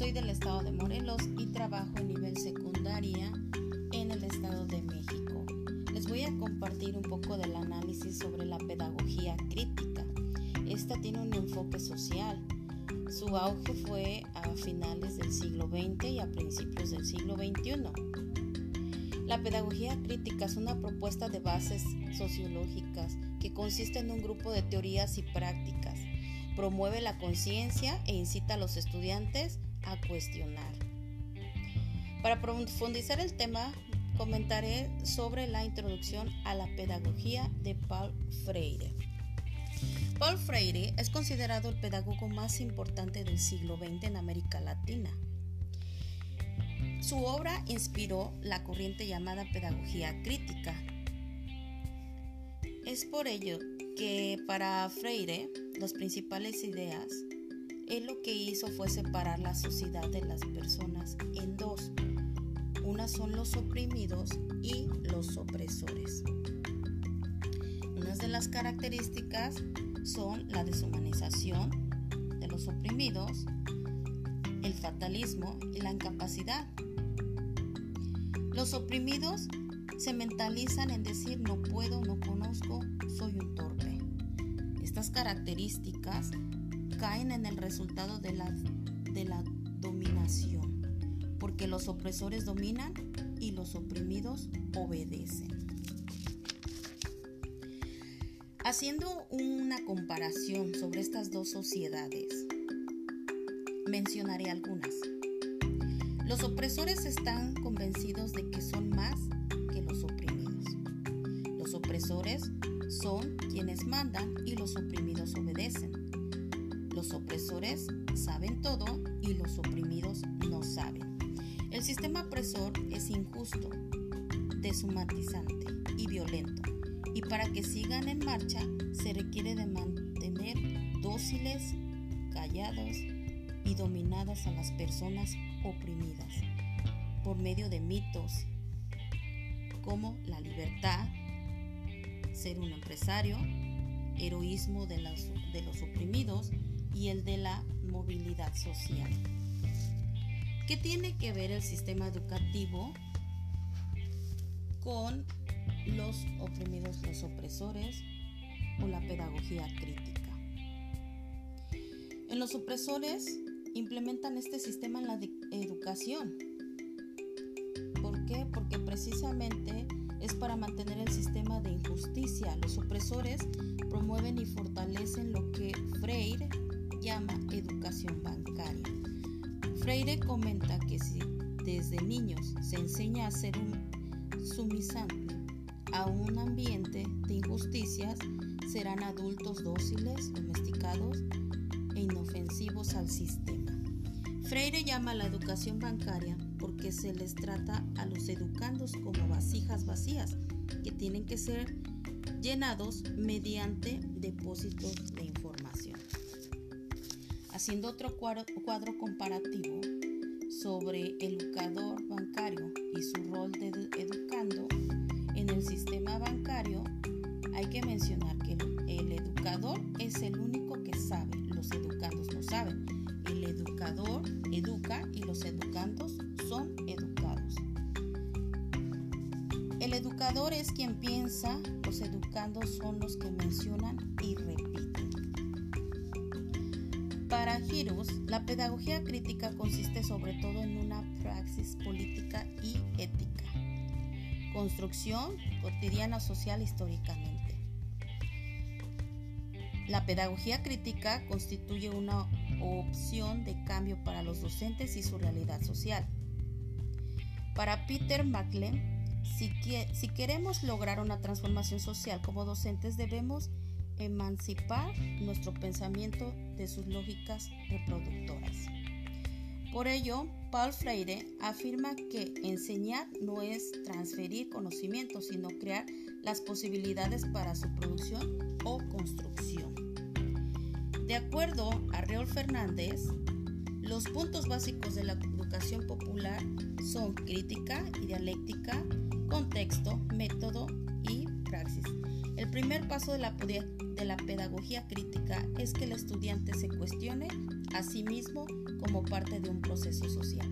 Soy del estado de Morelos y trabajo en nivel secundaria en el estado de México. Les voy a compartir un poco del análisis sobre la pedagogía crítica. Esta tiene un enfoque social. Su auge fue a finales del siglo XX y a principios del siglo XXI. La pedagogía crítica es una propuesta de bases sociológicas que consiste en un grupo de teorías y prácticas. Promueve la conciencia e incita a los estudiantes a cuestionar. Para profundizar el tema, comentaré sobre la introducción a la pedagogía de Paul Freire. Paul Freire es considerado el pedagogo más importante del siglo XX en América Latina. Su obra inspiró la corriente llamada pedagogía crítica. Es por ello que para Freire las principales ideas él lo que hizo fue separar la sociedad de las personas en dos. Una son los oprimidos y los opresores. Unas de las características son la deshumanización de los oprimidos, el fatalismo y la incapacidad. Los oprimidos se mentalizan en decir no puedo, no conozco, soy un torpe. Estas características caen en el resultado de la, de la dominación, porque los opresores dominan y los oprimidos obedecen. Haciendo una comparación sobre estas dos sociedades, mencionaré algunas. Los opresores están convencidos de que son más que los oprimidos. Los opresores son quienes mandan y los oprimidos obedecen. Los opresores saben todo y los oprimidos no saben. El sistema opresor es injusto, deshumanizante y violento. Y para que sigan en marcha se requiere de mantener dóciles, callados y dominadas a las personas oprimidas por medio de mitos como la libertad, ser un empresario, heroísmo de los oprimidos, y el de la movilidad social. ¿Qué tiene que ver el sistema educativo con los oprimidos, los opresores o la pedagogía crítica? En los opresores implementan este sistema en la educación. ¿Por qué? Porque precisamente es para mantener el sistema de injusticia. Los opresores promueven y fortalecen lo que Freire llama educación bancaria. Freire comenta que si desde niños se enseña a ser un sumisante a un ambiente de injusticias, serán adultos dóciles, domesticados e inofensivos al sistema. Freire llama a la educación bancaria porque se les trata a los educandos como vasijas vacías que tienen que ser llenados mediante depósitos de información haciendo otro cuadro, comparativo sobre el educador bancario y su rol de educando en el sistema bancario, hay que mencionar que el, educador es el único que sabe, los educandos no saben. El educador educa y los educandos son educados. El educador es quien piensa, los educandos son los que mencionan y repiten. Para Girus, la pedagogía crítica consiste sobre todo en una praxis política y ética, construcción cotidiana social históricamente. La pedagogía crítica constituye una opción de cambio para los docentes y su realidad social. Para Peter si, si queremos lograr una transformación social como docentes debemos emancipar nuestro pensamiento de sus lógicas reproductoras. Por ello, Paul Freire afirma que enseñar no es transferir conocimiento, sino crear las posibilidades para su producción o construcción. De acuerdo a Reol Fernández, los puntos básicos de la educación popular son crítica y dialéctica, contexto, método y praxis. El primer paso de la, pedagogía crítica es que el estudiante se cuestione a sí mismo como parte de un proceso social.